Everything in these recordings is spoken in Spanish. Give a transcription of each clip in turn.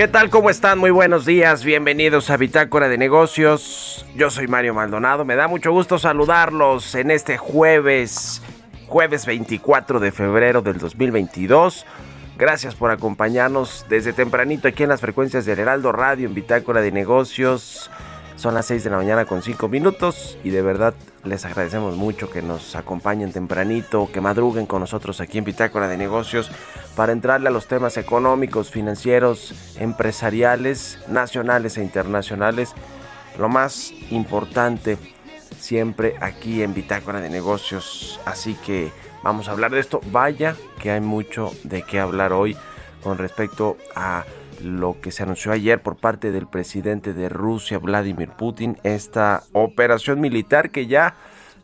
¿Qué tal? ¿Cómo están? Muy buenos días. Bienvenidos a Bitácora de Negocios. Yo soy Mario Maldonado. Me da mucho gusto saludarlos en este jueves, jueves 24 de febrero del 2022. Gracias por acompañarnos desde tempranito aquí en las frecuencias del Heraldo Radio en Bitácora de Negocios. Son las 6 de la mañana con 5 minutos y de verdad les agradecemos mucho que nos acompañen tempranito, que madruguen con nosotros aquí en Bitácora de Negocios para entrarle a los temas económicos, financieros, empresariales, nacionales e internacionales. Lo más importante siempre aquí en Bitácora de Negocios. Así que vamos a hablar de esto. Vaya que hay mucho de qué hablar hoy con respecto a lo que se anunció ayer por parte del presidente de Rusia, Vladimir Putin, esta operación militar que ya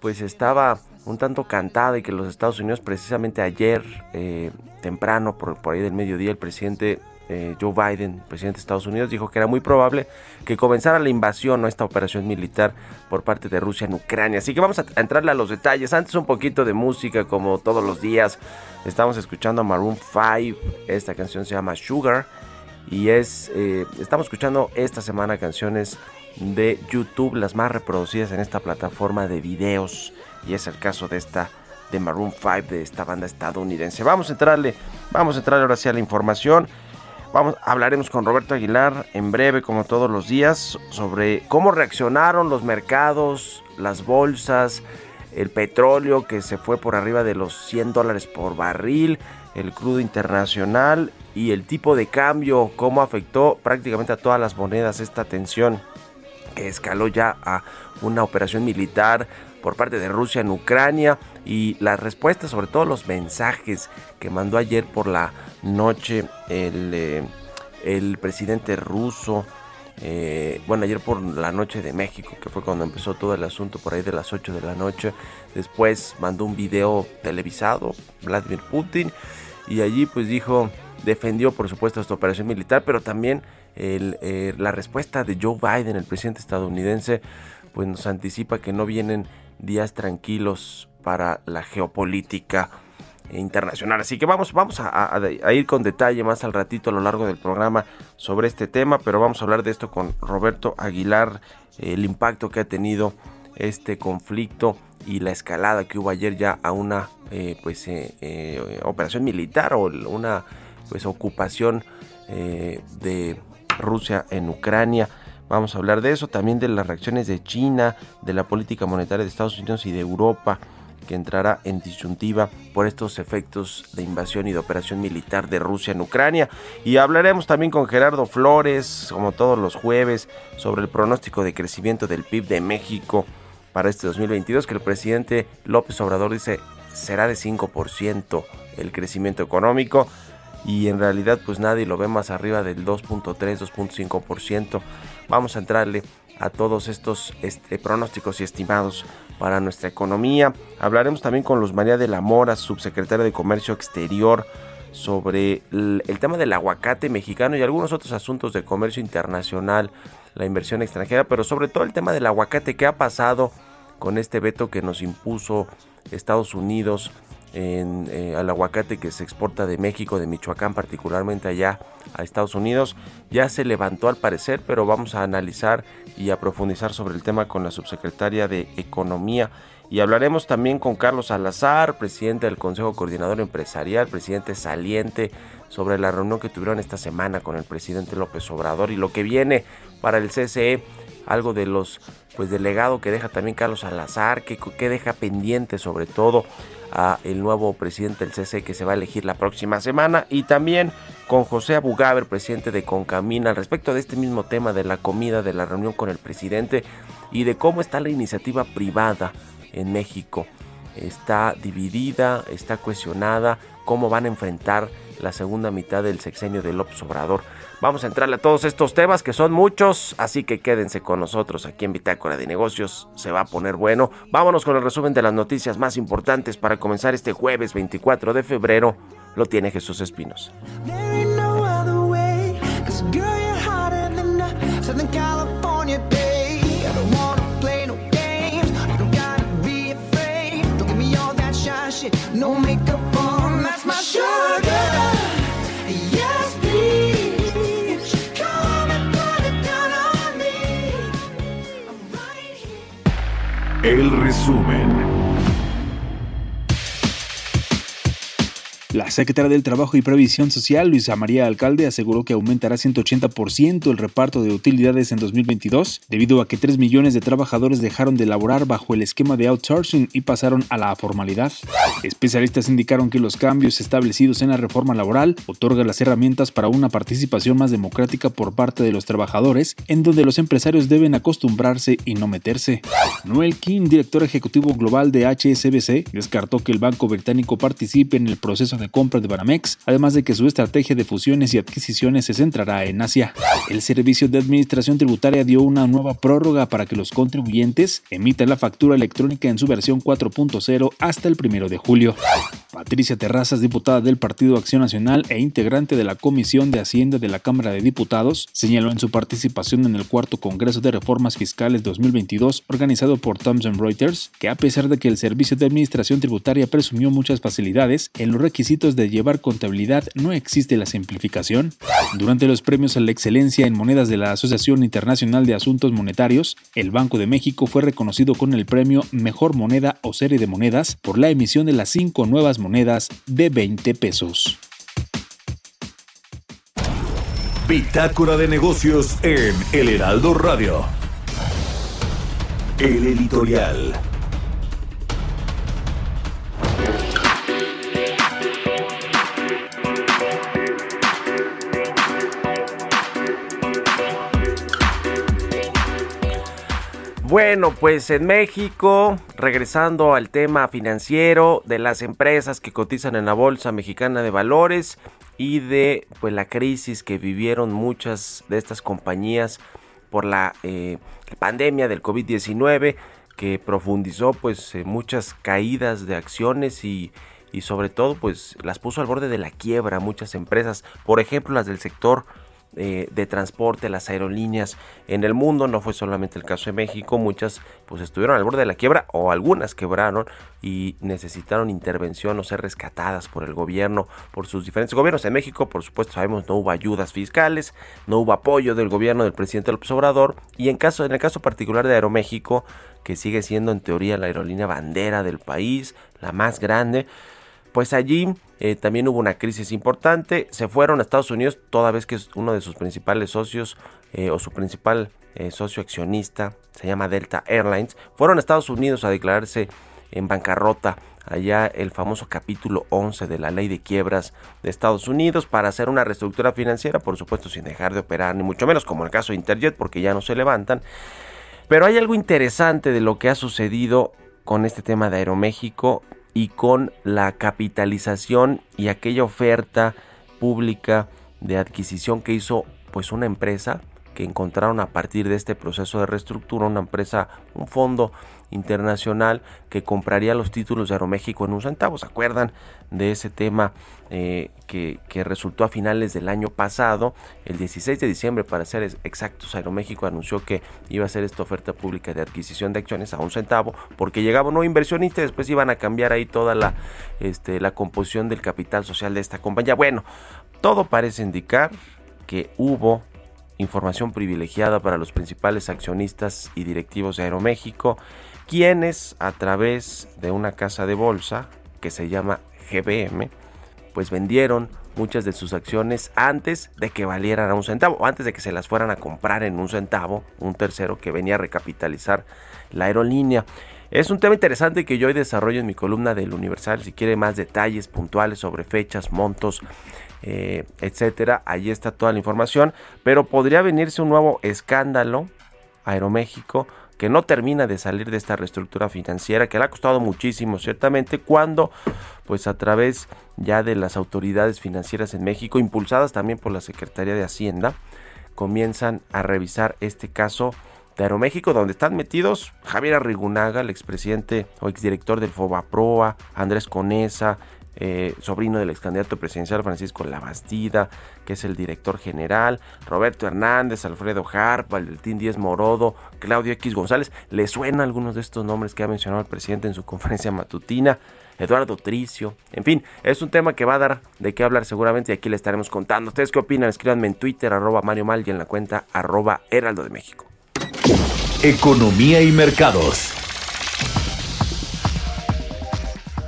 pues estaba un tanto cantada y que los Estados Unidos precisamente ayer eh, temprano por, ahí del mediodía el presidente eh, Joe Biden, presidente de Estados Unidos, dijo que era muy probable que comenzara la invasión o esta operación militar por parte de Rusia en Ucrania. Así que vamos a entrarle a los detalles. Antes un poquito de música como todos los días. Estamos escuchando a Maroon 5. Esta canción se llama Sugar. Y es, eh, estamos escuchando esta semana canciones de YouTube, las más reproducidas en esta plataforma de videos. Y es el caso de esta de Maroon 5, de esta banda estadounidense. Vamos a entrarle, vamos a entrar ahora sí a la información. Vamos, hablaremos con Roberto Aguilar en breve, como todos los días, sobre cómo reaccionaron los mercados, las bolsas, el petróleo que se fue por arriba de los 100 dólares por barril, el crudo internacional y el tipo de cambio, cómo afectó prácticamente a todas las monedas esta tensión que escaló ya a una operación militar por parte de Rusia en Ucrania y las respuestas, sobre todo los mensajes que mandó ayer por la noche el, eh, el presidente ruso. Eh, bueno, ayer por la noche de México, que fue cuando empezó todo el asunto por ahí de las 8 de la noche. Después mandó un video televisado, Vladimir Putin, y allí pues dijo defendió por supuesto esta operación militar, pero también eh, la respuesta de Joe Biden, el presidente estadounidense, pues nos anticipa que no vienen días tranquilos para la geopolítica internacional. Así que vamos, vamos a, ir con detalle más al ratito a lo largo del programa sobre este tema, pero vamos a hablar de esto con Roberto Aguilar, el impacto que ha tenido este conflicto y la escalada que hubo ayer ya a una eh, pues eh, operación militar o una pues ocupación eh, de Rusia en Ucrania. Vamos a hablar de eso, también de las reacciones de China, de la política monetaria de Estados Unidos y de Europa, que entrará en disyuntiva por estos efectos de invasión y de operación militar de Rusia en Ucrania. Y hablaremos también con Gerardo Flores, como todos los jueves, sobre el pronóstico de crecimiento del PIB de México para este 2022, que el presidente López Obrador dice será de 5% el crecimiento económico. Y en realidad pues nadie lo ve más arriba del 2.3, 2.5%. Vamos a entrarle a todos estos este, pronósticos y estimados para nuestra economía. Hablaremos también con Luz María de la Mora, subsecretaria de Comercio Exterior, sobre el, el, tema del aguacate mexicano y algunos otros asuntos de comercio internacional, la inversión extranjera, pero sobre todo el tema del aguacate, ¿qué ha pasado con este veto que nos impuso Estados Unidos eh, al aguacate que se exporta de México, de Michoacán, particularmente allá a Estados Unidos. Ya se levantó al parecer, pero vamos a analizar y a profundizar sobre el tema con la subsecretaria de Economía. Y hablaremos también con Carlos Salazar, presidente del Consejo Coordinador Empresarial, presidente saliente, sobre la reunión que tuvieron esta semana con el presidente López Obrador y lo que viene para el CCE, algo de los pues del legado que deja también Carlos Salazar, que, que deja pendiente sobre todo a el nuevo presidente del CC que se va a elegir la próxima semana y también con José Abugaber, presidente de Concamina, al respecto de este mismo tema de la comida, de la reunión con el presidente y de cómo está la iniciativa privada en México. Está dividida, está cuestionada, cómo van a enfrentar la segunda mitad del sexenio de López Obrador. Vamos a entrarle a todos estos temas que son muchos, así que quédense con nosotros aquí en Bitácora de Negocios, se va a poner bueno. Vámonos con el resumen de las noticias más importantes para comenzar este jueves 24 de febrero. Lo tiene Jesús Espinos. El resumen. La secretaria del Trabajo y Previsión Social, Luisa María Alcalde, aseguró que aumentará 180% el reparto de utilidades en 2022, debido a que 3 millones de trabajadores dejaron de laborar bajo el esquema de outsourcing y pasaron a la formalidad. Especialistas indicaron que los cambios establecidos en la reforma laboral otorgan las herramientas para una participación más democrática por parte de los trabajadores, en donde los empresarios deben acostumbrarse y no meterse. Noel King, director ejecutivo global de HSBC, descartó que el banco británico participe en el proceso de compra de Banamex, además de que su estrategia de fusiones y adquisiciones se centrará en Asia. El Servicio de Administración Tributaria dio una nueva prórroga para que los contribuyentes emitan la factura electrónica en su versión 4.0 hasta el 1 de julio. Patricia Terrazas, diputada del Partido Acción Nacional e integrante de la Comisión de Hacienda de la Cámara de Diputados, señaló en su participación en el cuarto Congreso de Reformas Fiscales 2022 organizado por Thomson Reuters que a pesar de que el Servicio de Administración Tributaria presumió muchas facilidades en los requisitos de llevar contabilidad no existe la simplificación. Durante los premios a la excelencia en monedas de la Asociación Internacional de Asuntos Monetarios, el Banco de México fue reconocido con el premio Mejor Moneda o Serie de Monedas por la emisión de las cinco nuevas monedas de 20 pesos. Bitácora de negocios en El Heraldo Radio. El editorial. Bueno, pues en México, regresando al tema financiero de las empresas que cotizan en la Bolsa Mexicana de Valores y de pues la crisis que vivieron muchas de estas compañías por la eh, pandemia del COVID-19 que profundizó pues muchas caídas de acciones y, y sobre todo pues las puso al borde de la quiebra muchas empresas, por ejemplo las del sector eh, de transporte, las aerolíneas en el mundo. No fue solamente el caso de México, muchas pues estuvieron al borde de la quiebra o algunas quebraron y necesitaron intervención o ser rescatadas por el gobierno, por sus diferentes gobiernos. En México, por supuesto, sabemos no hubo ayudas fiscales, no hubo apoyo del gobierno del presidente López Obrador y en, caso, en el caso particular de Aeroméxico, que sigue siendo en teoría la aerolínea bandera del país, la más grande, pues allí eh, también hubo una crisis importante. Se fueron a Estados Unidos, toda vez que uno de sus principales socios eh, o su principal eh, socio accionista se llama Delta Airlines. Fueron a Estados Unidos a declararse en bancarrota. Allá el famoso capítulo 11 de la ley de quiebras de Estados Unidos para hacer una reestructura financiera, por supuesto sin dejar de operar, ni mucho menos como el caso de Interjet, porque ya no se levantan. Pero hay algo interesante de lo que ha sucedido con este tema de Aeroméxico y con la capitalización y aquella oferta pública de adquisición que hizo pues una empresa que encontraron a partir de este proceso de reestructura una empresa, un fondo internacional que compraría los títulos de Aeroméxico en un centavo. ¿Se acuerdan de ese tema eh, que, resultó a finales del año pasado? El 16 de diciembre, para ser exactos, Aeroméxico anunció que iba a hacer esta oferta pública de adquisición de acciones a un centavo porque llegaba un nuevo inversionista y después iban a cambiar ahí toda la, este, la composición del capital social de esta compañía. Bueno, todo parece indicar que hubo información privilegiada para los principales accionistas y directivos de Aeroméxico, quienes a través de una casa de bolsa que se llama GBM, pues vendieron muchas de sus acciones antes de que valieran a un centavo, antes de que se las fueran a comprar en un centavo, un tercero que venía a recapitalizar la aerolínea. Es un tema interesante que yo hoy desarrollo en mi columna del Universal. Si quiere más detalles puntuales sobre fechas, montos, eh, etcétera, ahí está toda la información. Pero podría venirse un nuevo escándalo Aeroméxico que no termina de salir de esta reestructura financiera que le ha costado muchísimo ciertamente cuando pues a través ya de las autoridades financieras en México impulsadas también por la Secretaría de Hacienda comienzan a revisar este caso de Aeroméxico, donde están metidos Javier Arrigunaga, el expresidente o exdirector del FOBAPROA, Andrés Conesa, eh, sobrino del ex candidato presidencial Francisco Labastida, que es el director general, Roberto Hernández, Alfredo Harpa, Team 10 Morodo, Claudio X González. ¿Le suena algunos de estos nombres que ha mencionado el presidente en su conferencia matutina? Eduardo Tricio. En fin, es un tema que va a dar de qué hablar seguramente y aquí le estaremos contando. ¿Ustedes qué opinan? Escríbanme en Twitter, arroba Mario Mal y en la cuenta arroba Heraldo de México. Economía y mercados.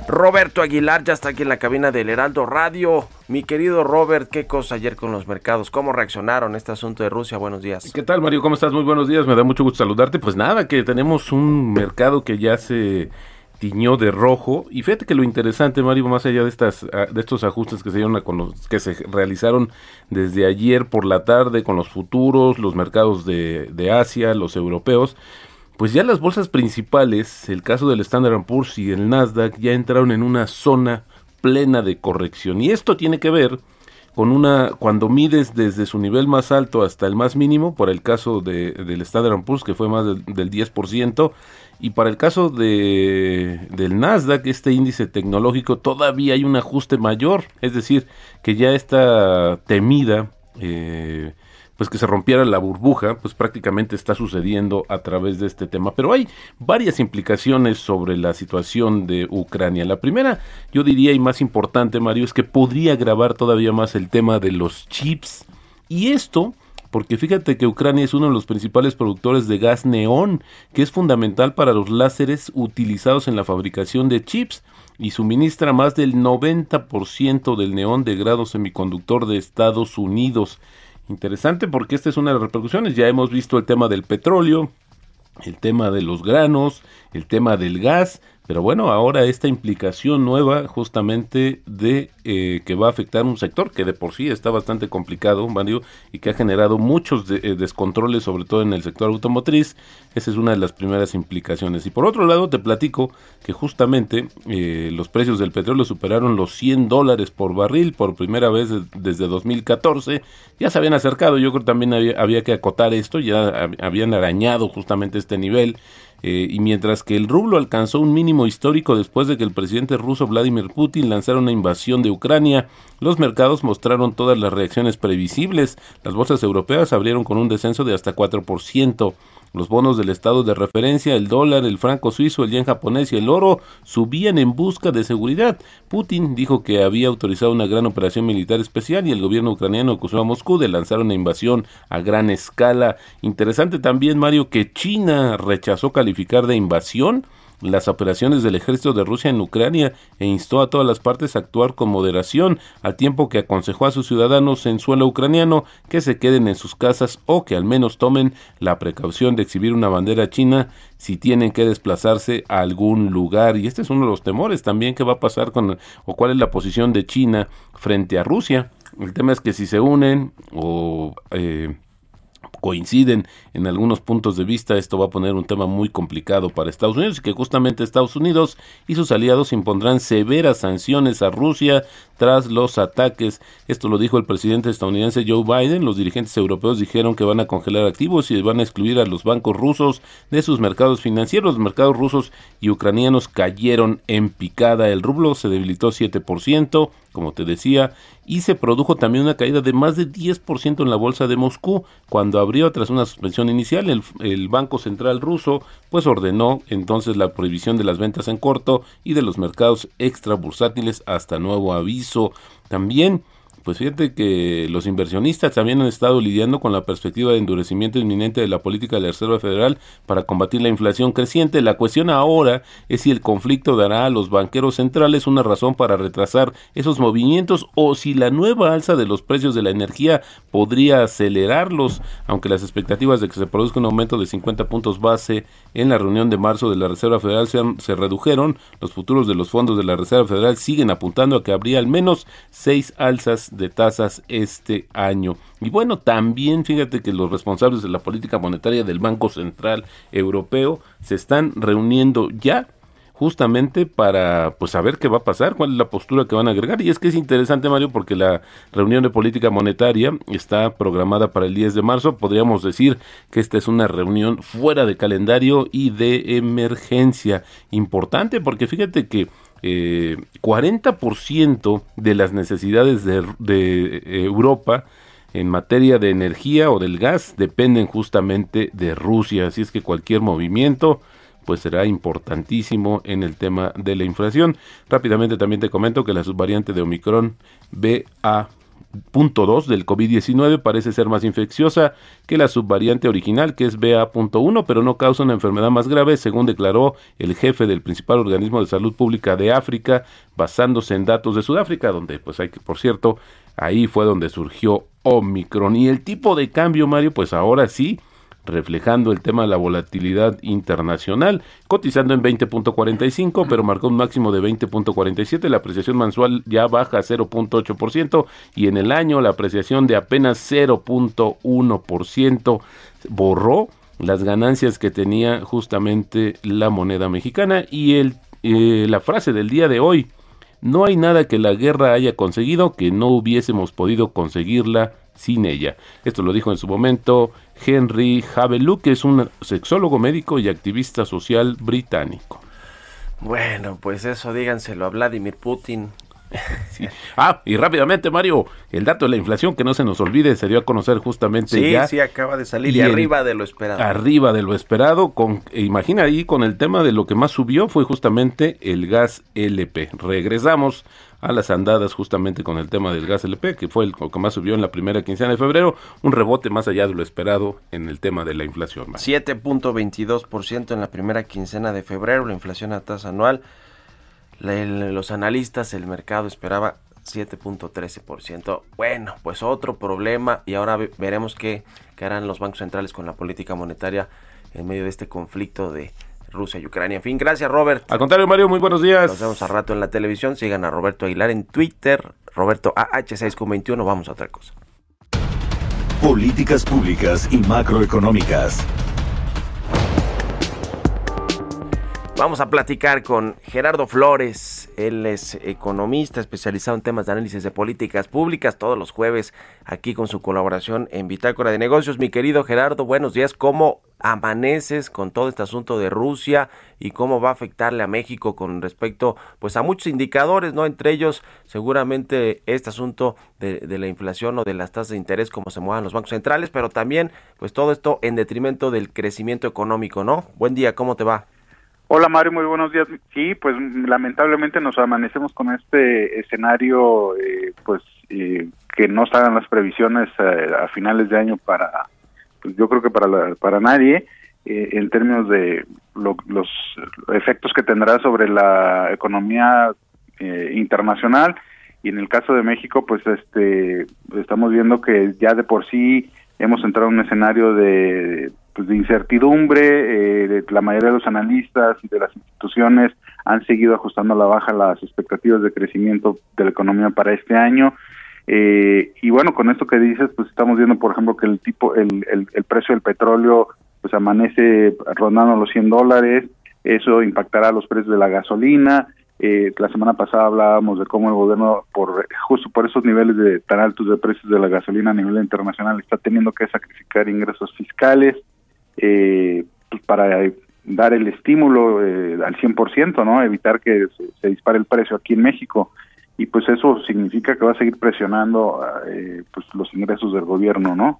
Roberto Aguilar ya está aquí en la cabina del Heraldo Radio. Mi querido Robert, ¿qué cosa ayer con los mercados? ¿Cómo reaccionaron a este asunto de Rusia? Buenos días. ¿Qué tal, Mario? ¿Cómo estás? Muy buenos días. Me da mucho gusto saludarte. Pues nada, que tenemos un mercado que ya se tiñó de rojo. Y fíjate que lo interesante, Mario, más allá de estas ah, de estos ajustes que se dieron con los, que se realizaron desde ayer por la tarde con los futuros, los mercados de Asia, los europeos, pues ya las bolsas principales, el caso del Standard Poor's y el Nasdaq, ya entraron en una zona plena de corrección. Y esto tiene que ver con una, cuando mides desde su nivel más alto hasta el más mínimo, por el caso de, del Standard Poor's, que fue más del 10%, y para el caso de, del Nasdaq, este índice tecnológico, todavía hay un ajuste mayor, es decir, que ya está temida, eh, pues que se rompiera la burbuja, pues prácticamente está sucediendo a través de este tema. Pero hay varias implicaciones sobre la situación de Ucrania. La primera, yo diría, y más importante, Mario, es que podría agravar todavía más el tema de los chips. Y esto porque fíjate que Ucrania es uno de los principales productores de gas neón, que es fundamental para los láseres utilizados en la fabricación de chips y suministra más del 90% del neón de grado semiconductor de Estados Unidos. Interesante porque esta es una de las repercusiones. Ya hemos visto el tema del petróleo, el tema de los granos, el tema del gas, pero bueno, ahora esta implicación nueva justamente de eh, que va a afectar un sector que de por sí está bastante complicado, Mario, y que ha generado muchos eh, descontroles, sobre todo en el sector automotriz, esa es una de las primeras implicaciones. Y por otro lado, te platico que justamente eh, los precios del petróleo superaron los 100 dólares por barril por primera vez desde 2014. Ya se habían acercado, yo creo que también había, había que acotar esto, ya habían arañado justamente este nivel. Eh, y mientras que el rublo alcanzó un mínimo histórico después de que el presidente ruso Vladimir Putin lanzara una invasión de Ucrania, los mercados mostraron todas las reacciones previsibles. Las bolsas europeas abrieron con un descenso de hasta 4%. Los bonos del estado de referencia, el dólar, el franco suizo, el yen japonés y el oro subían en busca de seguridad. Putin dijo que había autorizado una gran operación militar especial y el gobierno ucraniano acusó a Moscú de lanzar una invasión a gran escala. Interesante también, Mario, que China rechazó calificar de invasión las operaciones del ejército de Rusia en Ucrania e instó a todas las partes a actuar con moderación, al tiempo que aconsejó a sus ciudadanos en suelo ucraniano que se queden en sus casas o que al menos tomen la precaución de exhibir una bandera china si tienen que desplazarse a algún lugar. Y este es uno de los temores también que va a pasar con o cuál es la posición de China frente a Rusia. El tema es que si se unen o eh, coinciden en algunos puntos de vista, esto va a poner un tema muy complicado para Estados Unidos y que justamente Estados Unidos y sus aliados impondrán severas sanciones a Rusia tras los ataques. Esto lo dijo el presidente estadounidense Joe Biden. Los dirigentes europeos dijeron que van a congelar activos y van a excluir a los bancos rusos de sus mercados financieros. Los mercados rusos y ucranianos cayeron en picada. El rublo se debilitó 7%, como te decía, y se produjo también una caída de más de 10% en la bolsa de Moscú cuando abrió tras una suspensión inicial. El, Banco Central ruso pues ordenó entonces la prohibición de las ventas en corto y de los mercados extra bursátiles hasta nuevo aviso. También pues fíjate que los inversionistas también han estado lidiando con la perspectiva de endurecimiento inminente de la política de la Reserva Federal para combatir la inflación creciente. La cuestión ahora es si el conflicto dará a los banqueros centrales una razón para retrasar esos movimientos o si la nueva alza de los precios de la energía podría acelerarlos, aunque las expectativas de que se produzca un aumento de 50 puntos base en la reunión de marzo de la Reserva Federal se, se redujeron, los futuros de los fondos de la Reserva Federal siguen apuntando a que habría al menos seis alzas de tasas este año. Y bueno, también fíjate que los responsables de la política monetaria del Banco Central Europeo se están reuniendo ya justamente para pues saber qué va a pasar, cuál es la postura que van a agregar. Y es que es interesante, Mario, porque la reunión de política monetaria está programada para el 10 de marzo. Podríamos decir que esta es una reunión fuera de calendario y de emergencia importante, porque fíjate que eh, 40% de las necesidades de, de Europa en materia de energía o del gas dependen justamente de Rusia, así es que cualquier movimiento pues será importantísimo en el tema de la inflación. Rápidamente también te comento que la subvariante de Omicron BA 2 del COVID-19 parece ser más infecciosa que la subvariante original, que es BA.1, pero no causa una enfermedad más grave, según declaró el jefe del principal organismo de salud pública de África, basándose en datos de Sudáfrica, donde, pues hay que, por cierto, ahí fue donde surgió Omicron. Y el tipo de cambio, Mario, pues ahora sí, reflejando el tema de la volatilidad internacional, cotizando en 20.45, pero marcó un máximo de 20.47, la apreciación mensual ya baja a 0.8% y en el año la apreciación de apenas 0.1% borró las ganancias que tenía justamente la moneda mexicana y el, eh, la frase del día de hoy, no hay nada que la guerra haya conseguido que no hubiésemos podido conseguirla sin ella. Esto lo dijo en su momento Henry Havelock, que es un sexólogo médico y activista social británico. Bueno, pues eso díganselo a Vladimir Putin. Ah, y rápidamente, Mario, el dato de la inflación, que no se nos olvide, se dio a conocer justamente sí, ya. Sí, acaba de salir y, arriba de lo esperado. Arriba de lo esperado, con, e imagina ahí con el tema de lo que más subió fue justamente el gas LP. Regresamos a las andadas justamente con el tema del gas LP, que fue el que más subió en la primera quincena de febrero, un rebote más allá de lo esperado en el tema de la inflación. 7.22% en la primera quincena de febrero, la inflación a tasa anual. los analistas, el mercado esperaba 7.13%. Bueno, pues otro problema y ahora veremos qué, qué harán los bancos centrales con la política monetaria en medio de este conflicto de Rusia y Ucrania. En fin, gracias Robert. Al contrario, Mario, muy buenos días. Nos vemos a rato en la televisión. Sigan a Roberto Aguilar en Twitter, Roberto AH621. Vamos a otra cosa. Políticas públicas y macroeconómicas. Vamos a platicar con Gerardo Flores. Él es economista especializado en temas de análisis de políticas públicas todos los jueves aquí con su colaboración en Bitácora de Negocios. Mi querido Gerardo, buenos días. ¿Cómo amaneces con todo este asunto de Rusia y cómo va a afectarle a México con respecto pues a muchos indicadores, ¿no? Entre ellos seguramente este asunto de, de la inflación o de las tasas de interés, cómo se muevan los bancos centrales, pero también pues todo esto en detrimento del crecimiento económico, ¿no? Buen día, ¿cómo te va? Hola Mario, muy buenos días. Sí, pues lamentablemente nos amanecemos con este escenario, eh, pues eh, que no salgan las previsiones eh, a finales de año para, pues yo creo que para la, para nadie, eh, en términos de lo, los efectos que tendrá sobre la economía eh, internacional y en el caso de México, pues este estamos viendo que ya de por sí hemos entrado en un escenario de pues, de incertidumbre, eh, la mayoría de los analistas y de las instituciones han seguido ajustando a la baja las expectativas de crecimiento de la economía para este año. Eh, y bueno, con esto que dices, pues estamos viendo, por ejemplo, que el tipo, el, el, precio del petróleo, pues amanece rondando los 100 dólares, eso impactará los precios de la gasolina. Eh, la semana pasada hablábamos de cómo el gobierno, por justo por esos niveles de tan altos de precios de la gasolina a nivel internacional, está teniendo que sacrificar ingresos fiscales eh, pues para dar el estímulo eh, al 100%, ¿no? Evitar que se, dispare el precio aquí en México y pues eso significa que va a seguir presionando eh, pues los ingresos del gobierno, ¿no?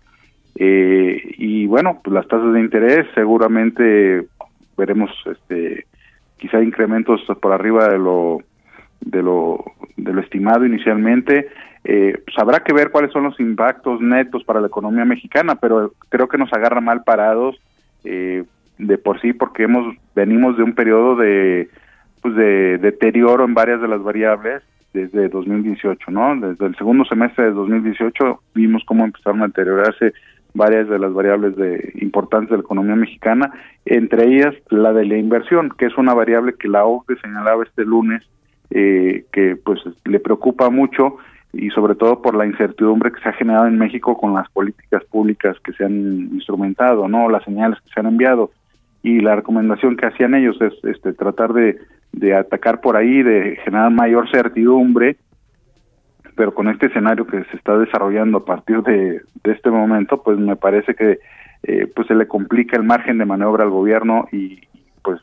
Eh, y bueno, pues las tasas de interés seguramente veremos este quizá incrementos por arriba de lo de lo de lo estimado inicialmente. Eh, pues habrá que ver cuáles son los impactos netos para la economía mexicana, pero creo que nos agarra mal parados eh, de por sí porque hemos venimos de un periodo de pues de deterioro en varias de las variables desde 2018, ¿no? Desde el segundo semestre de 2018 vimos cómo empezaron a deteriorarse varias de las variables de importantes de la economía mexicana, entre ellas la de la inversión, que es una variable que la OCDE señalaba este lunes eh, que pues le preocupa mucho y sobre todo por la incertidumbre que se ha generado en México con las políticas públicas que se han instrumentado, no, las señales que se han enviado y la recomendación que hacían ellos es este tratar de atacar por ahí, de generar mayor certidumbre, pero con este escenario que se está desarrollando a partir de, este momento, pues me parece que eh, pues se le complica el margen de maniobra al gobierno y pues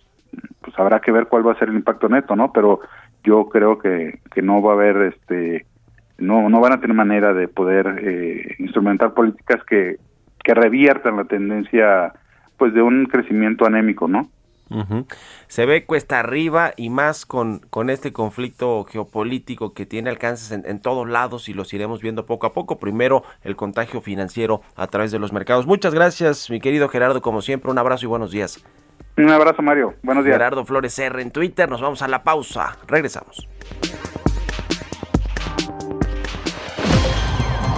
pues habrá que ver cuál va a ser el impacto neto, ¿no? Pero yo creo que, que no va a haber este no no van a tener manera de poder eh, instrumentar políticas que que reviertan la tendencia pues de un crecimiento anémico, ¿no? Se ve cuesta arriba y más con, con este conflicto geopolítico que tiene alcances en, en, todos lados y los iremos viendo poco a poco. Primero, el contagio financiero a través de los mercados. Muchas gracias, mi querido Gerardo, como siempre, un abrazo y buenos días. Un abrazo, Mario. Buenos días. Gerardo Flores R en Twitter. Nos vamos a la pausa. Regresamos.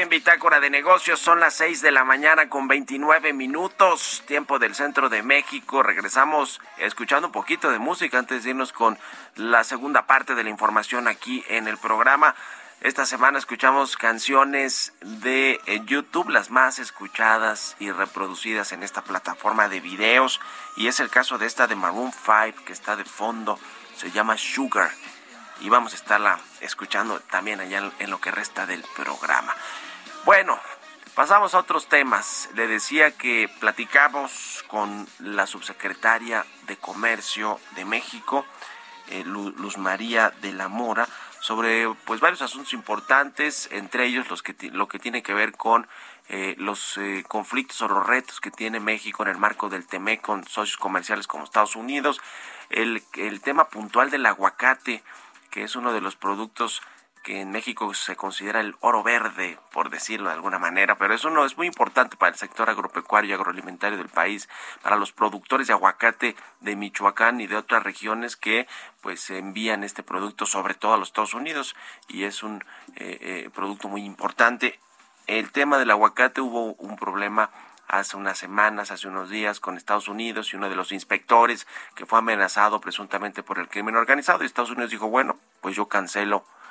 En Bitácora de Negocios. Son las 6 de la mañana con 29 minutos, tiempo del centro de México. Regresamos escuchando un poquito de música antes de irnos con la segunda parte de la información aquí en el programa. Esta semana escuchamos canciones de eh, YouTube, las más escuchadas y reproducidas en esta plataforma de videos. Y es el caso de esta de Maroon 5 que está de fondo. Se llama Sugar y vamos a estarla escuchando también allá en lo que resta del programa. Bueno, pasamos a otros temas. Le decía que platicamos con la subsecretaria de Comercio de México, eh, Luz María de la Mora, sobre pues varios asuntos importantes, entre ellos los que lo que tiene que ver con eh, los eh, conflictos o los retos que tiene México en el marco del TEMEC con socios comerciales como Estados Unidos, el, el tema puntual del aguacate, que es uno de los productos que en México se considera el oro verde, por decirlo de alguna manera, pero eso no es muy importante para el sector agropecuario y agroalimentario del país, para los productores de aguacate de Michoacán y de otras regiones que pues envían este producto sobre todo a los Estados Unidos y es un eh, eh, producto muy importante. El tema del aguacate hubo un problema hace unas semanas, hace unos días, con Estados Unidos y uno de los inspectores que fue amenazado presuntamente por el crimen organizado. Y Estados Unidos dijo, bueno, pues yo cancelo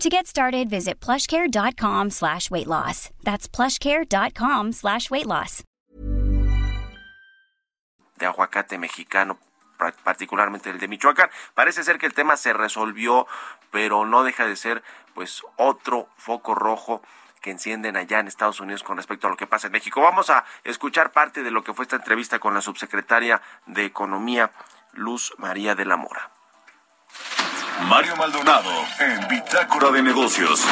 To get started, visit plushcare.com slash weight loss. That's plushcare.com slash weight loss. De aguacate mexicano, particularmente el de Michoacán. Parece ser que el tema se resolvió, pero no deja de ser pues otro foco rojo que encienden allá en Estados Unidos con respecto a lo que pasa en México. Vamos a escuchar parte de lo que fue esta entrevista con la subsecretaria de Economía, Luz María de la Mora. Mario Maldonado en Bitácora de Negocios.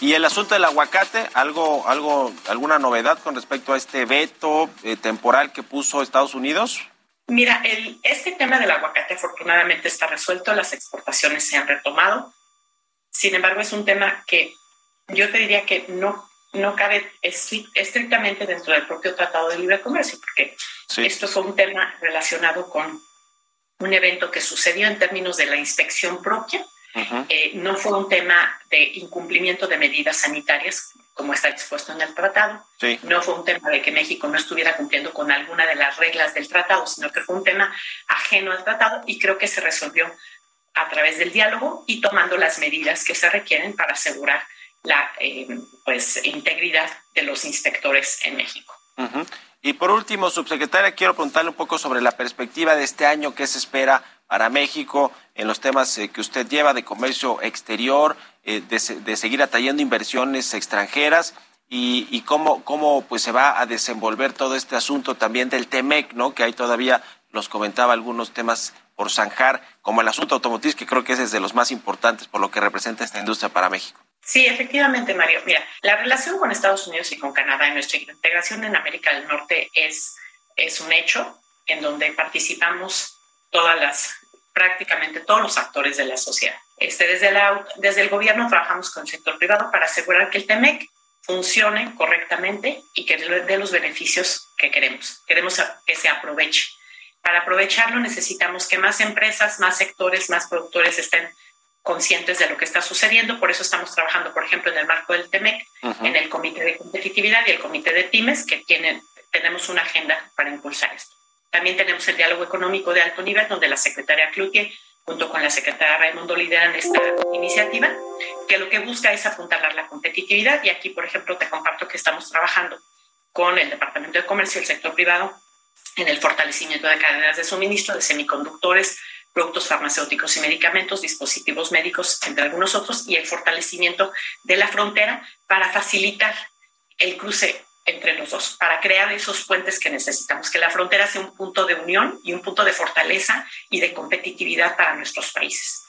Y el asunto del aguacate, algo, algo, alguna novedad con respecto a este veto eh, temporal que puso Estados Unidos. Mira, el, este tema del aguacate afortunadamente está resuelto, las exportaciones se han retomado. Sin embargo, es un tema que yo te diría que no, no cabe estrictamente dentro del propio Tratado de Libre Comercio, porque esto fue un tema relacionado con un evento que sucedió en términos de la inspección propia. Eh, no fue un tema de incumplimiento de medidas sanitarias, como está expuesto en el tratado. No fue un tema de que México no estuviera cumpliendo con alguna de las reglas del tratado, sino que fue un tema ajeno al tratado y creo que se resolvió a través del diálogo y tomando las medidas que se requieren para asegurar la eh, pues, integridad de los inspectores en México. Y por último, subsecretaria, quiero preguntarle un poco sobre la perspectiva de este año, qué se espera para México en los temas eh, que usted lleva de comercio exterior, eh, de, seguir atrayendo inversiones extranjeras y, cómo, cómo pues se va a desenvolver todo este asunto también del TEMEC, ¿no? Que ahí todavía nos comentaba algunos temas por zanjar, como el asunto automotriz, que creo que es de los más importantes por lo que representa esta industria para México. Sí, efectivamente, Mario. Mira, la relación con Estados Unidos y con Canadá en nuestra integración en América del Norte es, es un hecho en donde participamos todas las, prácticamente todos los actores de la sociedad. Este, desde, la, desde el gobierno trabajamos con el sector privado para asegurar que el TEMEC funcione correctamente y que dé los beneficios que queremos. Queremos que se aproveche. Para aprovecharlo necesitamos que más empresas, más sectores, más productores estén conscientes de lo que está sucediendo. Por eso estamos trabajando, por ejemplo, en el marco del TEMEC, en el Comité de Competitividad y el Comité de Pymes, que tienen, tenemos una agenda para impulsar esto. También tenemos el diálogo económico de alto nivel, donde la secretaria Cloutier junto con la secretaria Raimundo lideran esta iniciativa, que lo que busca es apuntalar la competitividad. Y aquí, por ejemplo, te comparto que estamos trabajando con el Departamento de Comercio y el sector privado en el fortalecimiento de cadenas de suministro de semiconductores, productos farmacéuticos y medicamentos, dispositivos médicos, entre algunos otros, y el fortalecimiento de la frontera para facilitar el cruce entre los dos, para crear esos puentes que necesitamos, que la frontera sea un punto de unión y un punto de fortaleza y de competitividad para nuestros países.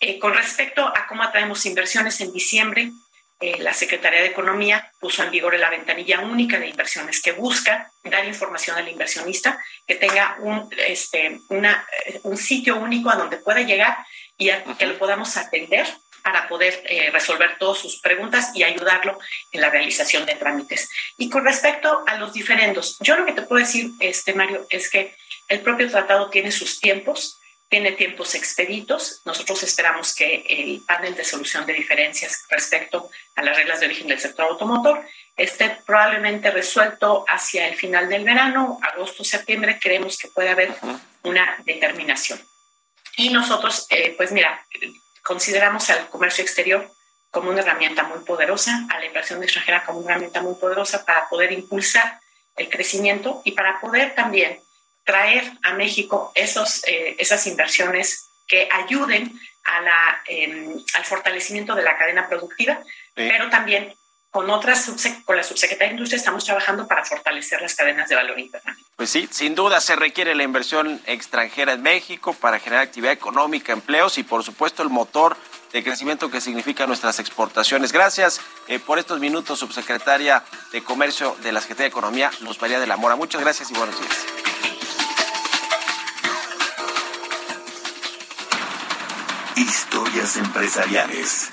Eh, con respecto a cómo atraemos inversiones, en diciembre eh, la Secretaría de Economía puso en vigor la ventanilla única de inversiones que busca dar información al inversionista, que tenga un, este, una, un sitio único a donde pueda llegar y que lo podamos atender para poder eh, resolver todas sus preguntas y ayudarlo en la realización de trámites. Y con respecto a los diferendos, yo lo que te puedo decir, este, Mario, es que el propio tratado tiene sus tiempos, tiene tiempos expeditos. Nosotros esperamos que el panel de solución de diferencias respecto a las reglas de origen del sector automotor esté probablemente resuelto hacia el final del verano, agosto, septiembre. Creemos que puede haber una determinación. Y nosotros, eh, pues mira, consideramos al comercio exterior como una herramienta muy poderosa, a la inversión extranjera como una herramienta muy poderosa para poder impulsar el crecimiento y para poder también traer a México esos, eh, esas inversiones que ayuden a la, em, al fortalecimiento de la cadena productiva, pero también con otras con la subsecretaría de Industria estamos trabajando para fortalecer las cadenas de valor internacional. Pues sí, sin duda se requiere la inversión extranjera en México para generar actividad económica, empleos y por supuesto el motor de crecimiento que significa nuestras exportaciones. Gracias eh, por estos minutos, subsecretaria de Comercio de la Secretaría de Economía, Luz María de la Mora. Muchas gracias y buenos días. Historias empresariales.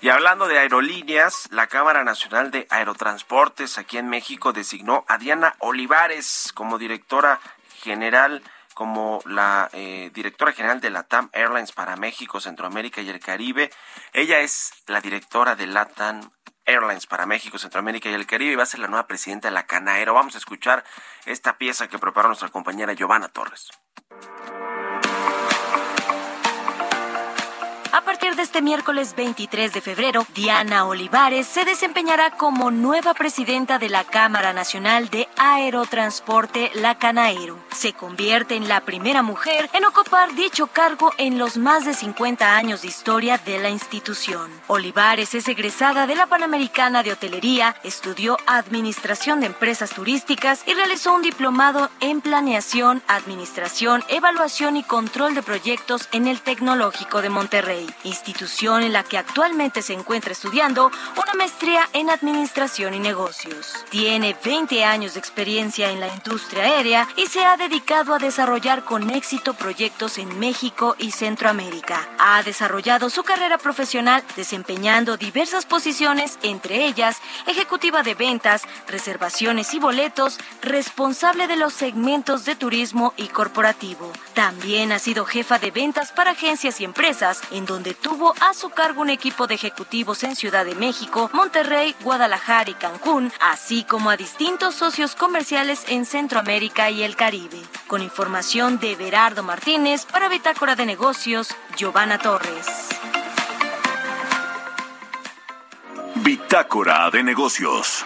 Y hablando de aerolíneas, la Cámara Nacional de Aerotransportes aquí en México designó a Diana Olivares como directora general como la eh, directora general de la TAM Airlines para México, Centroamérica y el Caribe. Ella es la directora de LATAM Airlines para México, Centroamérica y el Caribe y va a ser la nueva presidenta de la Canaero. Vamos a escuchar esta pieza que preparó nuestra compañera Giovanna Torres. De este miércoles 23 de febrero, Diana Olivares se desempeñará como nueva presidenta de la Cámara Nacional de Aerotransporte, la Canaero. Se convierte en la primera mujer en ocupar dicho cargo en los más de 50 años de historia de la institución. Olivares es egresada de la Panamericana de Hotelería, estudió Administración de Empresas Turísticas y realizó un diplomado en Planeación, Administración, Evaluación y Control de Proyectos en el Tecnológico de Monterrey en la que actualmente se encuentra estudiando una maestría en Administración y Negocios. Tiene 20 años de experiencia en la industria aérea y se ha dedicado a desarrollar con éxito proyectos en México y Centroamérica. Ha desarrollado su carrera profesional desempeñando diversas posiciones, entre ellas ejecutiva de ventas, reservaciones y boletos, responsable de los segmentos de turismo y corporativo. También ha sido jefa de ventas para agencias y empresas en donde tuvo a su cargo un equipo de ejecutivos en Ciudad de México, Monterrey, Guadalajara y Cancún, así como a distintos socios comerciales en Centroamérica y el Caribe. Con información de Berardo Martínez para Bitácora de Negocios, Giovanna Torres. Bitácora de Negocios.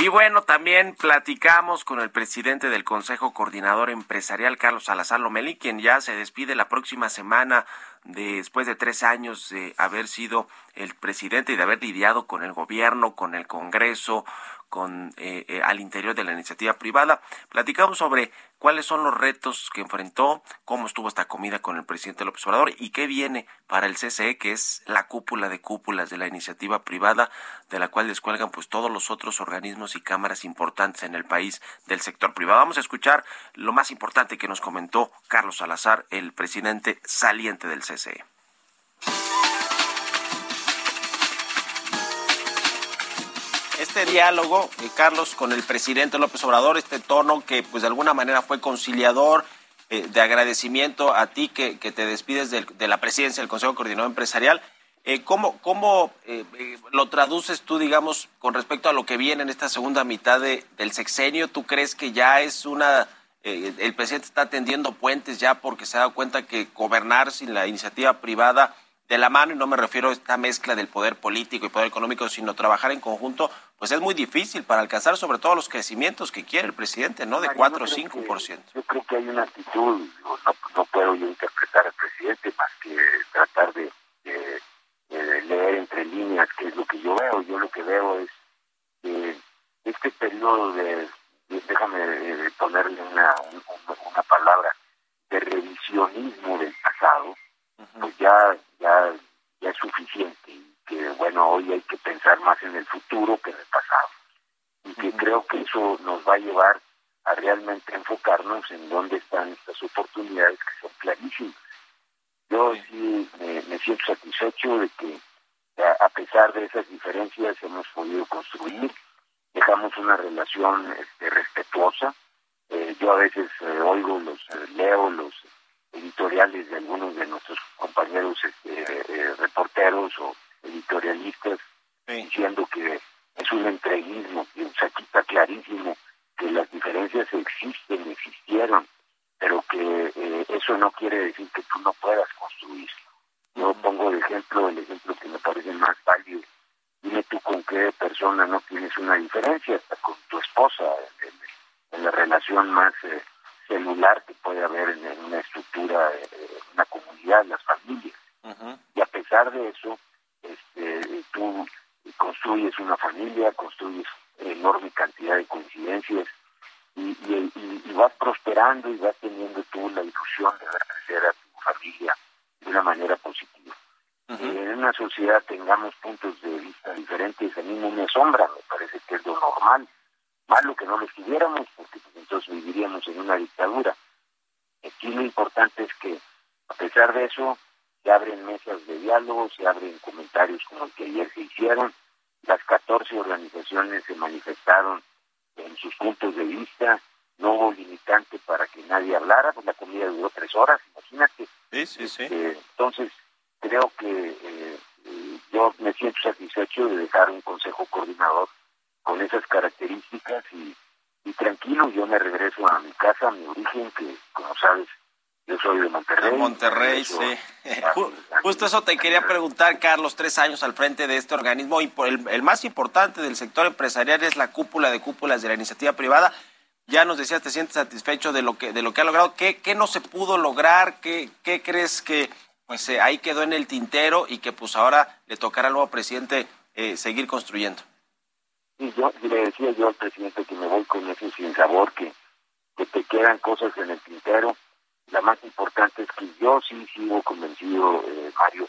Y bueno, también platicamos con el presidente del Consejo Coordinador Empresarial, Carlos Salazar Lomelí, quien ya se despide la próxima semana después de tres años de haber sido el presidente y de haber lidiado con el gobierno, con el Congreso, con eh, eh, al interior de la iniciativa privada. Platicamos sobre cuáles son los retos que enfrentó, cómo estuvo esta comida con el presidente López Obrador y qué viene para el CCE, que es la cúpula de cúpulas de la iniciativa privada, de la cual descuelgan pues todos los otros organismos y cámaras importantes en el país del sector privado. Vamos a escuchar lo más importante que nos comentó Carlos Salazar, el presidente saliente del CCE. Este diálogo, eh, Carlos, con el presidente López Obrador, este tono que pues de alguna manera fue conciliador, eh, de agradecimiento a ti que, te despides de, la presidencia del Consejo Coordinador Empresarial. Eh, ¿Cómo, cómo lo traduces tú, digamos, con respecto a lo que viene en esta segunda mitad del sexenio? ¿Tú crees que ya es una... el presidente está tendiendo puentes ya porque se ha dado cuenta que gobernar sin la iniciativa privada de la mano, y no me refiero a esta mezcla del poder político y poder económico, sino trabajar en conjunto, pues es muy difícil para alcanzar sobre todo los crecimientos que quiere el presidente, ¿no? De 4 o 5%. yo creo que hay una actitud, no, puedo yo interpretar al presidente más que tratar de, leer entre líneas qué es lo que yo veo. Yo lo que veo es que este periodo de, déjame eh, ponerle una, una palabra, de revisionismo del pasado, pues ya, ya, ya es suficiente. Y que bueno, hoy hay que pensar más en el futuro que en el pasado. Y que creo que eso nos va a llevar a realmente enfocarnos en dónde están estas oportunidades que son clarísimas. Yo sí me, siento satisfecho de que a, pesar de esas diferencias hemos podido construir, dejamos una relación este, respetuosa. Eh, yo a veces eh, oigo, los eh, leo los editoriales de algunos de nuestros compañeros este, eh, reporteros o editorialistas diciendo que es un entreguismo, y aquí está clarísimo que las diferencias existen, existieron, pero que eh, eso no quiere decir que tú no puedas construir. Yo pongo de ejemplo el ejemplo que me parece más válido. Dime tú con qué persona no tienes una diferencia, hasta con tu esposa, en, la relación más eh, celular que puede haber en, una estructura, en eh, una comunidad, en las familias. Y a pesar de eso, este, tú construyes una familia, construyes enorme cantidad de coincidencias y, vas prosperando y vas teniendo tú la ilusión de ver crecer a tu familia de una manera positiva. En una sociedad tengamos puntos de vista diferentes, a mí me normal. Malo que no lo estuviéramos, viviríamos en una dictadura. Aquí lo importante es que, a pesar de eso, se abren mesas de diálogo, se abren comentarios como el que ayer se hicieron, las 14 organizaciones se manifestaron en sus puntos de vista, no hubo limitante para que nadie hablara, pues la comida duró tres horas, imagínate. Sí, sí, sí. Este, entonces, creo que eh, yo me siento satisfecho de dejar un consejo coordinador con esas características y, y tranquilo, yo me regreso a mi casa, a mi origen, que como sabes, yo soy de Monterrey. De Monterrey, sí. Justo eso te quería preguntar, Carlos, tres años al frente de este organismo, y el, el, más importante del sector empresarial es la cúpula de cúpulas de la iniciativa privada. Ya nos decías, te sientes satisfecho de lo que de lo que ha logrado. ¿Qué, qué no se pudo lograr? ¿Qué, qué crees que pues eh, ahí quedó en el tintero y que pues ahora le tocará al nuevo presidente eh, seguir construyendo? Sí, yo le decía yo al presidente que me voy con ese sin sabor, que, que te quedan cosas en el tintero la más importante es que yo sí sigo convencido, eh, Mario,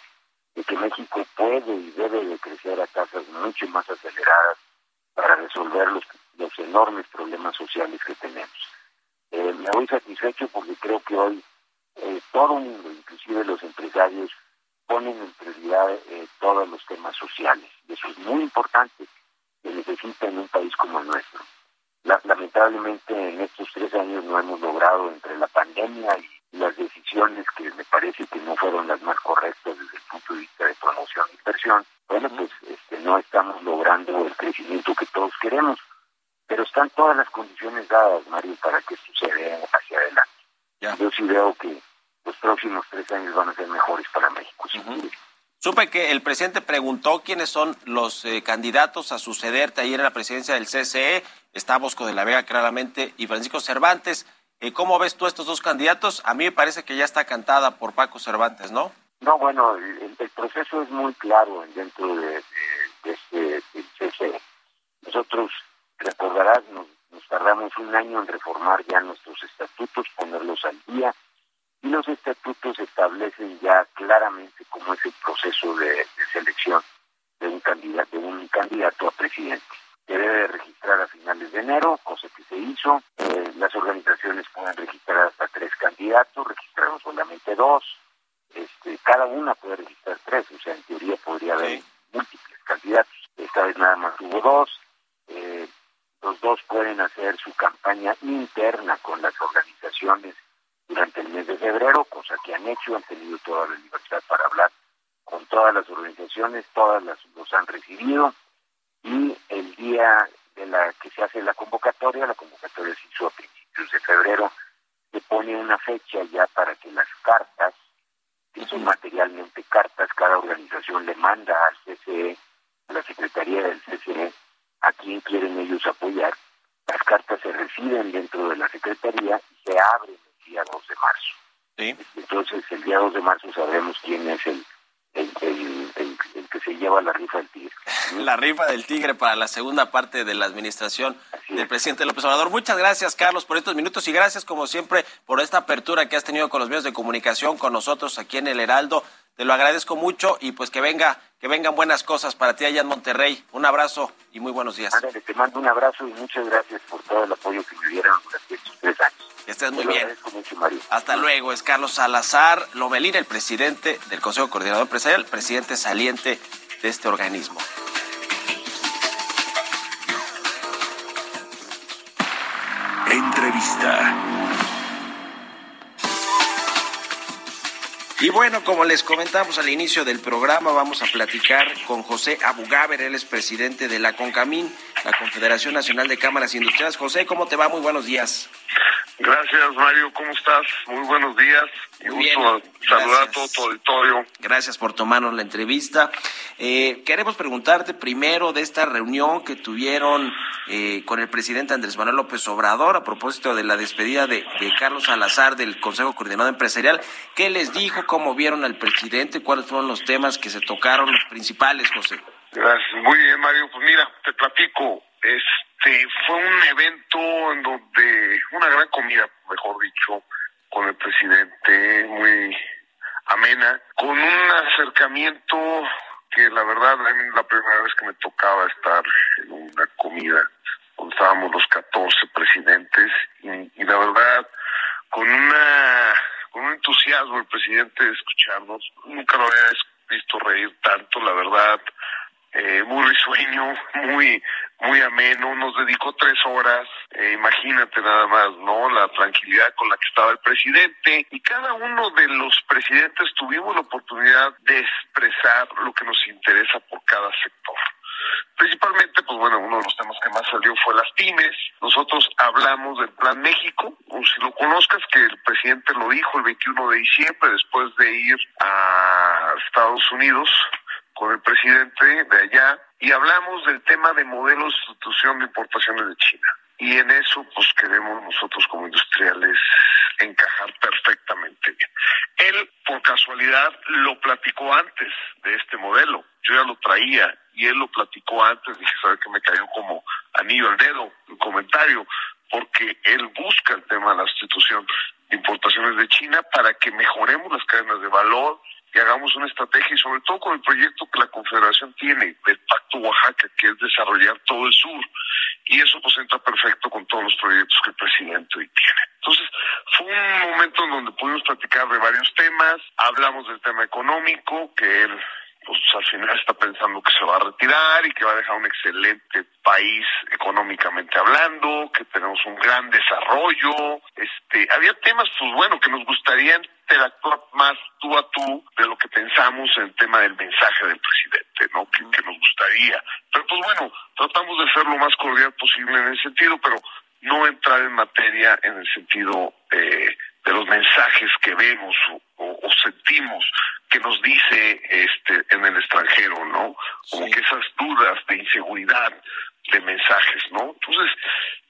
de que México puede y debe de crecer a tasas mucho más aceleradas para resolver los, los enormes problemas sociales que tenemos. Eh, me voy satisfecho porque creo que hoy eh, todo el mundo, inclusive los empresarios, ponen en prioridad eh, todos los temas sociales. Y eso es muy importante necesita en un país como el nuestro. La, lamentablemente en estos tres años no hemos logrado entre la pandemia y las decisiones que me parece que no fueron las más correctas desde el punto de vista de promoción e inversión, bueno, pues este, no estamos logrando el crecimiento que todos queremos. Pero están todas las condiciones dadas, Mario, para que esto se vea hacia adelante. Yo sí veo que los próximos tres años van a ser mejores para México. Uh -huh. Supe que el presidente preguntó quiénes son los eh, candidatos a sucederte ayer en la presidencia del CCE. Está Bosco de la Vega, claramente, y Francisco Cervantes. Eh, ¿Cómo ves tú estos dos candidatos? A mí me parece que ya está cantada por Paco Cervantes, ¿no? No, bueno, el, proceso es muy claro dentro de, de, de este del CCE. Nosotros, recordarás, nos, nos tardamos un año en reformar ya nuestros estatutos, ponerlos al día, y los estatutos establecen ya claramente cómo es el proceso de, de, selección de un candidato, de un candidato a presidente. Se debe registrar a finales de enero, cosa que se hizo. Eh, las organizaciones pueden registrar hasta tres candidatos, registraron solamente dos. Este, cada una puede registrar tres, o sea, en teoría podría haber sí. múltiples candidatos. Esta vez nada más hubo dos. Eh, los dos pueden hacer su campaña interna con las organizaciones durante el mes de febrero, cosa que han hecho, han tenido toda la libertad para hablar con todas las organizaciones, todas las los han recibido y el día de la que se hace la convocatoria, la convocatoria se hizo a principios de febrero, se pone una fecha ya para que las cartas, que son materialmente cartas, cada organización le manda al CCE, a la Secretaría del CCE, a quién quieren ellos apoyar. Las cartas se reciben dentro de la Secretaría y se abren día 2 de marzo. Sí. Entonces, el día 2 de marzo sabremos quién es el, el, el, el, el que se lleva la rifa del tigre. La rifa del tigre para la segunda parte de la administración del es. presidente López Obrador. Muchas gracias, Carlos, por estos minutos y gracias, como siempre, por esta apertura que has tenido con los medios de comunicación, con nosotros aquí en el Heraldo. Te lo agradezco mucho y pues que venga, que vengan buenas cosas para ti allá en Monterrey. Un abrazo y muy buenos días. Ándale, te mando un abrazo y muchas gracias por todo el apoyo que me dieron durante estos tres años. Que estés muy bien. Mario. Hasta luego. Es Carlos Salazar Lomelín, el presidente del Consejo Coordinador Empresarial, presidente saliente de este organismo. Entrevista. Y bueno, como les comentamos al inicio del programa, vamos a platicar con José Abugaber, él es presidente de la CONCAMIN, la Confederación Nacional de Cámaras Industriales. José, ¿cómo te va? Muy buenos días. Gracias, Mario. ¿Cómo estás? Muy buenos días. Y gusto saludar a todo tu auditorio. Gracias por tomarnos la entrevista. Eh, queremos preguntarte primero de esta reunión que tuvieron eh, con el presidente Andrés Manuel López Obrador a propósito de la despedida de, de, Carlos Salazar del Consejo Coordinador Empresarial. ¿Qué les dijo? ¿Cómo vieron al presidente? ¿Cuáles fueron los temas que se tocaron, los principales, José? Gracias. Muy bien, Mario. Pues mira, te platico. Este fue un evento en donde una gran comida, mejor dicho, con el presidente, muy amena, con un acercamiento que la verdad es la primera vez que me tocaba estar en una comida estábamos los 14 presidentes y, la verdad, con una con un entusiasmo el presidente de escucharnos, nunca lo había visto reír tanto, la verdad, eh, muy risueño, muy muy ameno, nos dedicó tres horas, eh, imagínate nada más, ¿no? La tranquilidad con la que estaba el presidente y cada uno de los presidentes tuvimos la oportunidad de expresar lo que nos interesa por cada sector. Principalmente, pues bueno, uno de los temas que más salió fue las pymes. Nosotros hablamos del Plan México, o si lo conozcas, que el presidente lo dijo el 21 de diciembre, después de ir a Estados Unidos con el presidente de allá, y hablamos del tema de modelos de sustitución de importaciones de China. Y en eso, pues queremos nosotros como industriales encajar perfectamente bien. Él, por casualidad, lo platicó antes de este modelo. Yo ya lo traía y él lo platicó antes. Dije, ¿sabe que me cayó como anillo al dedo el comentario? Porque él busca el tema de la sustitución de importaciones de China para que mejoremos las cadenas de valor, que hagamos una estrategia y sobre todo con el proyecto que la Confederación tiene del Pacto Oaxaca, que es desarrollar todo el sur. Y eso pues entra perfecto con todos los proyectos que el presidente hoy tiene. Entonces, fue un momento en donde pudimos platicar de varios temas, hablamos del tema económico, que él pues al final está pensando que se va a retirar y que va a dejar un excelente país económicamente hablando, que tenemos un gran desarrollo. Este, había temas, pues bueno, que nos gustaría interactuar más tú a tú de lo que pensamos en el tema del mensaje del presidente, ¿no? Que, nos gustaría. Pero pues bueno, tratamos de ser lo más cordial posible en ese sentido, pero no entrar en materia en el sentido eh, de los mensajes que vemos o, o, sentimos que nos dice este en el extranjero, ¿no? Como que esas dudas de inseguridad de mensajes, ¿no? Entonces,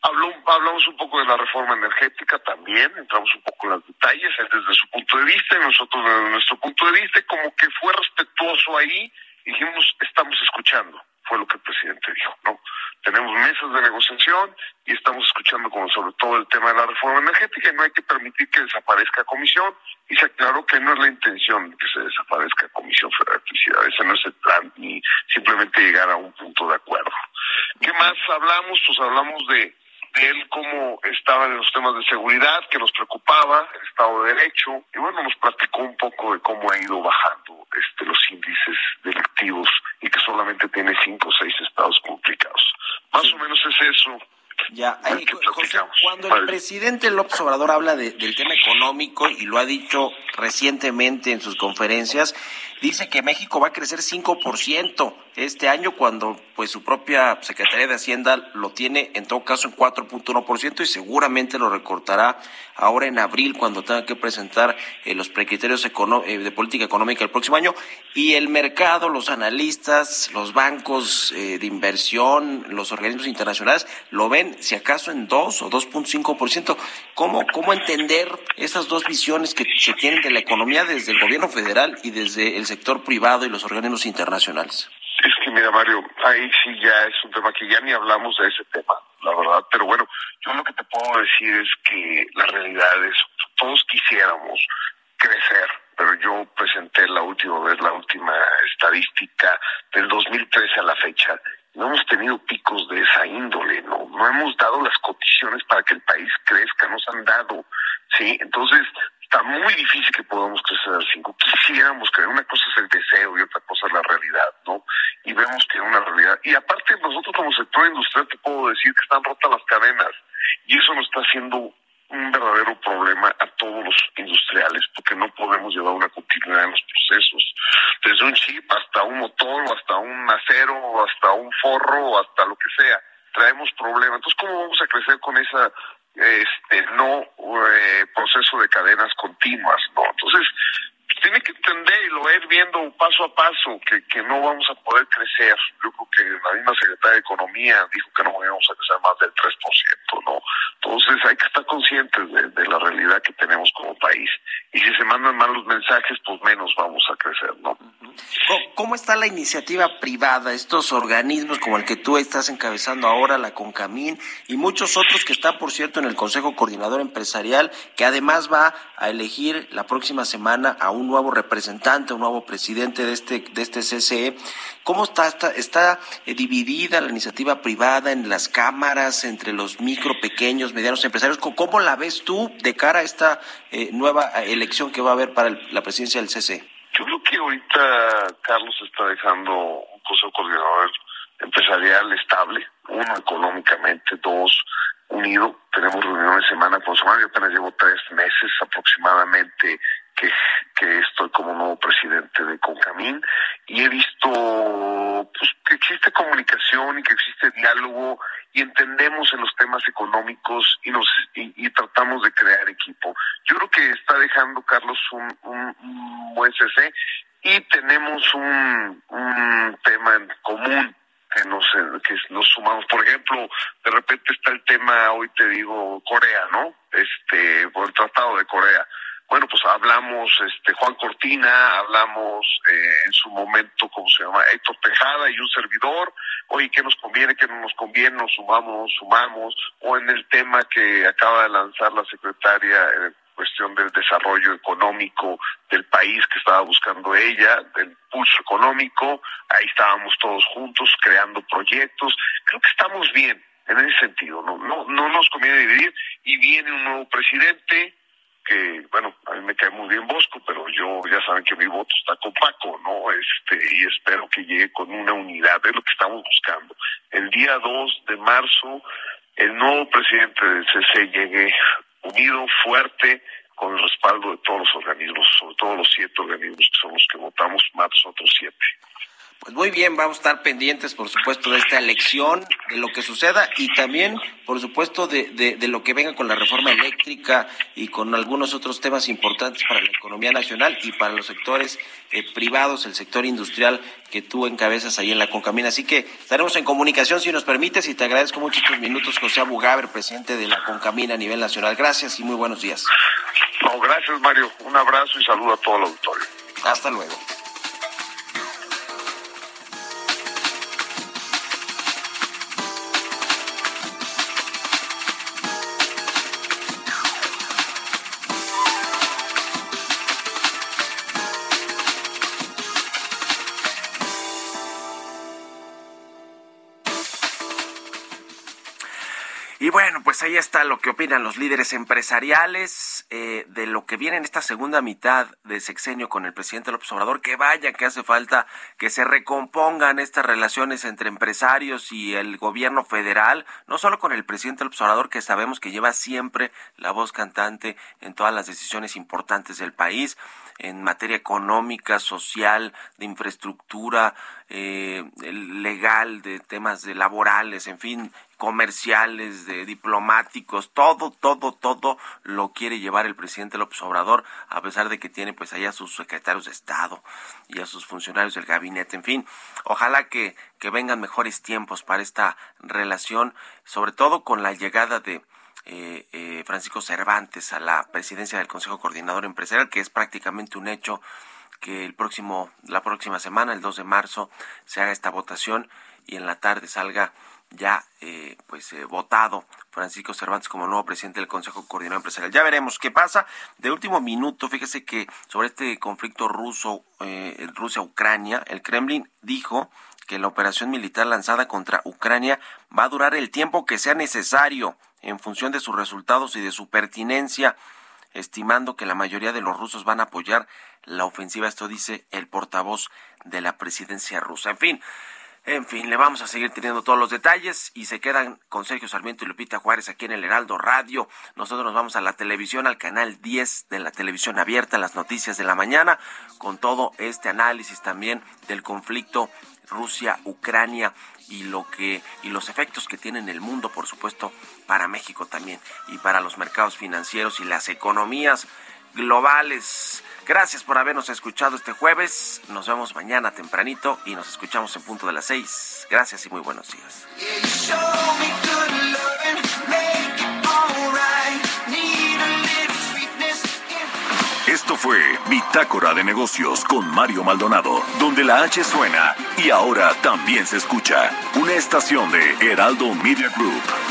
habló, hablamos un poco de la reforma energética también, entramos un poco en los detalles, él desde su punto de vista y nosotros desde nuestro punto de vista, como que fue respetuoso ahí, dijimos, estamos escuchando, fue lo que el presidente dijo, ¿no? Tenemos mesas de negociación y estamos escuchando como sobre todo el tema de la reforma energética y no hay que permitir que desaparezca comisión y se aclaró que no es la intención que se desaparezca Comisión Federal de Electricidad, ese no es el plan ni simplemente llegar a un punto de acuerdo. ¿Qué más hablamos? Pues hablamos de, de él cómo estaba en los temas de seguridad, que nos preocupaba, el Estado de Derecho, y bueno, nos platicó un poco de cómo ha ido bajando este, los índices delictivos y que solamente tiene cinco o seis estados complicados. Más o menos es eso. Ya, José, cuando el presidente López Obrador habla del tema económico y lo ha dicho recientemente en sus conferencias, dice que México va a crecer 5% este año cuando pues su propia Secretaría de Hacienda lo tiene en todo caso en 4.1% y seguramente lo recortará ahora en abril cuando tenga que presentar eh, los precriterios eh, de política económica el próximo año y el mercado, los analistas, los bancos eh, de inversión, los organismos internacionales lo ven si acaso en 2 o 2.5%. ¿Cómo, ¿Cómo entender esas dos visiones que se tienen de la economía desde el gobierno federal y desde el sector privado y los organismos internacionales? Es que mira, Mario, ahí sí ya es un tema que ya ni hablamos de ese tema, la verdad. Pero bueno, yo lo que te puedo decir es que la realidad es, todos quisiéramos crecer, pero yo presenté la última vez, la última estadística del 2013 a la fecha. No hemos tenido picos de esa índole, no, no hemos dado las condiciones para que el país crezca, nos han dado, sí. Entonces, está muy difícil que podamos crecer al 5. Quisiéramos que una cosa es el deseo y otra cosa es la realidad, ¿no? Y vemos que es una realidad. Y aparte, nosotros como sector industrial te puedo decir que están rotas las cadenas y eso nos está haciendo un verdadero problema a todos los industriales porque no podemos llevar una continuidad en los procesos. Desde un chip hasta un motor, hasta un acero, hasta un forro, hasta lo que sea. Traemos problemas. Entonces, ¿cómo vamos a crecer con esa este no eh, proceso de cadenas continuas, ¿no? Entonces, tiene que entender y lo ir viendo paso a paso que, que no vamos a poder crecer. Yo creo que la misma secretaria de Economía dijo que no vamos a crecer más del 3%, ¿no? Entonces hay que estar conscientes de, la realidad que tenemos como país. Y si se mandan mal los mensajes, pues menos vamos a crecer, ¿no? ¿Cómo, está la iniciativa privada, estos organismos como el que tú estás encabezando ahora, la CONCAMIN, y muchos otros que están, por cierto, en el Consejo Coordinador Empresarial, que además va a elegir la próxima semana a un nuevo representante, un nuevo presidente de este, de este CCE? ¿Cómo está, está, está eh, dividida la iniciativa privada en las cámaras, entre los micro, pequeños, medianos empresarios? ¿Cómo la ves tú de cara a esta eh, nueva eh, elección que va a haber para la presidencia del CCE? Yo creo que ahorita Carlos está dejando un consejo coordinador empresarial estable, uno económicamente, dos unido. Tenemos reuniones semana con semana. Yo apenas llevo tres meses aproximadamente que, estoy como nuevo presidente de Concamín y he visto pues, que existe comunicación y que existe diálogo y entendemos en los temas económicos y nos y, tratamos de crear equipo. Yo creo que está dejando Carlos un, un, buen CC y tenemos un, un tema en común que nos que nos sumamos. Por ejemplo de repente está el tema hoy te digo Corea no este por el tratado de Corea bueno, pues hablamos, este, Juan Cortina, hablamos eh, en su momento, ¿cómo se llama? Héctor Tejada y un servidor, oye, ¿qué nos conviene, qué no nos conviene? Nos sumamos, sumamos, o en el tema que acaba de lanzar la secretaria en cuestión del desarrollo económico del país que estaba buscando ella, del pulso económico, ahí estábamos todos juntos creando proyectos, creo que estamos bien en ese sentido, no, no, no nos conviene dividir y viene un nuevo presidente, que, bueno, a mí me cae muy bien Bosco, pero yo ya saben que mi voto está con Paco, ¿no? Este, y espero que llegue con una unidad, es lo que estamos buscando. El día 2 de marzo, el nuevo presidente del CC llegue unido, fuerte, con el respaldo de todos los organismos, sobre todo los siete organismos que son los que votamos, más otros siete. Pues muy bien, vamos a estar pendientes, por supuesto, de esta elección, de lo que suceda y también, por supuesto, de, de, lo que venga con la reforma eléctrica y con algunos otros temas importantes para la economía nacional y para los sectores eh, privados, el sector industrial que tú encabezas ahí en la Concamina. Así que estaremos en comunicación, si nos permites, y te agradezco mucho estos minutos, José Abugaber, presidente de la Concamina a nivel nacional. Gracias y muy buenos días. No, gracias, Mario. Un abrazo y saludo a todo el auditorio. Hasta luego. Pues ahí está lo que opinan los líderes empresariales eh, de lo que viene en esta segunda mitad de sexenio con el presidente López Obrador. Que vaya, que hace falta que se recompongan estas relaciones entre empresarios y el gobierno federal, no solo con el presidente López Obrador, que sabemos que lleva siempre la voz cantante en todas las decisiones importantes del país, en materia económica, social, de infraestructura, eh, legal, de temas de laborales, en fin, comerciales, de diplomáticos, todo, todo, todo lo quiere llevar el presidente López Obrador, a pesar de que tiene pues allá a sus secretarios de Estado y a sus funcionarios del gabinete, en fin, ojalá que, que vengan mejores tiempos para esta relación, sobre todo con la llegada de eh, eh, Francisco Cervantes a la presidencia del Consejo Coordinador Empresarial, que es prácticamente un hecho que el próximo, la próxima semana, el 2 de marzo, se haga esta votación y en la tarde salga ya eh, pues eh, votado Francisco Cervantes como nuevo presidente del Consejo Coordinador Empresarial. Ya veremos qué pasa. De último minuto, fíjese que sobre este conflicto ruso, eh, Rusia-Ucrania, el Kremlin dijo que la operación militar lanzada contra Ucrania va a durar el tiempo que sea necesario en función de sus resultados y de su pertinencia, estimando que la mayoría de los rusos van a apoyar la ofensiva. Esto dice el portavoz de la presidencia rusa. En fin, en fin, le vamos a seguir teniendo todos los detalles y se quedan con Sergio Sarmiento y Lupita Juárez aquí en el Heraldo Radio. Nosotros nos vamos a la televisión, al canal 10 de la televisión abierta, las noticias de la mañana, con todo este análisis también del conflicto Rusia-Ucrania y lo que y los efectos que tiene en el mundo, por supuesto, para México también y para los mercados financieros y las economías globales. Gracias por habernos escuchado este jueves. Nos vemos mañana tempranito y nos escuchamos en punto de las seis. Gracias y muy buenos días. Esto fue Bitácora de Negocios con Mario Maldonado, donde la H suena y ahora también se escucha. Una estación de Heraldo Media Group.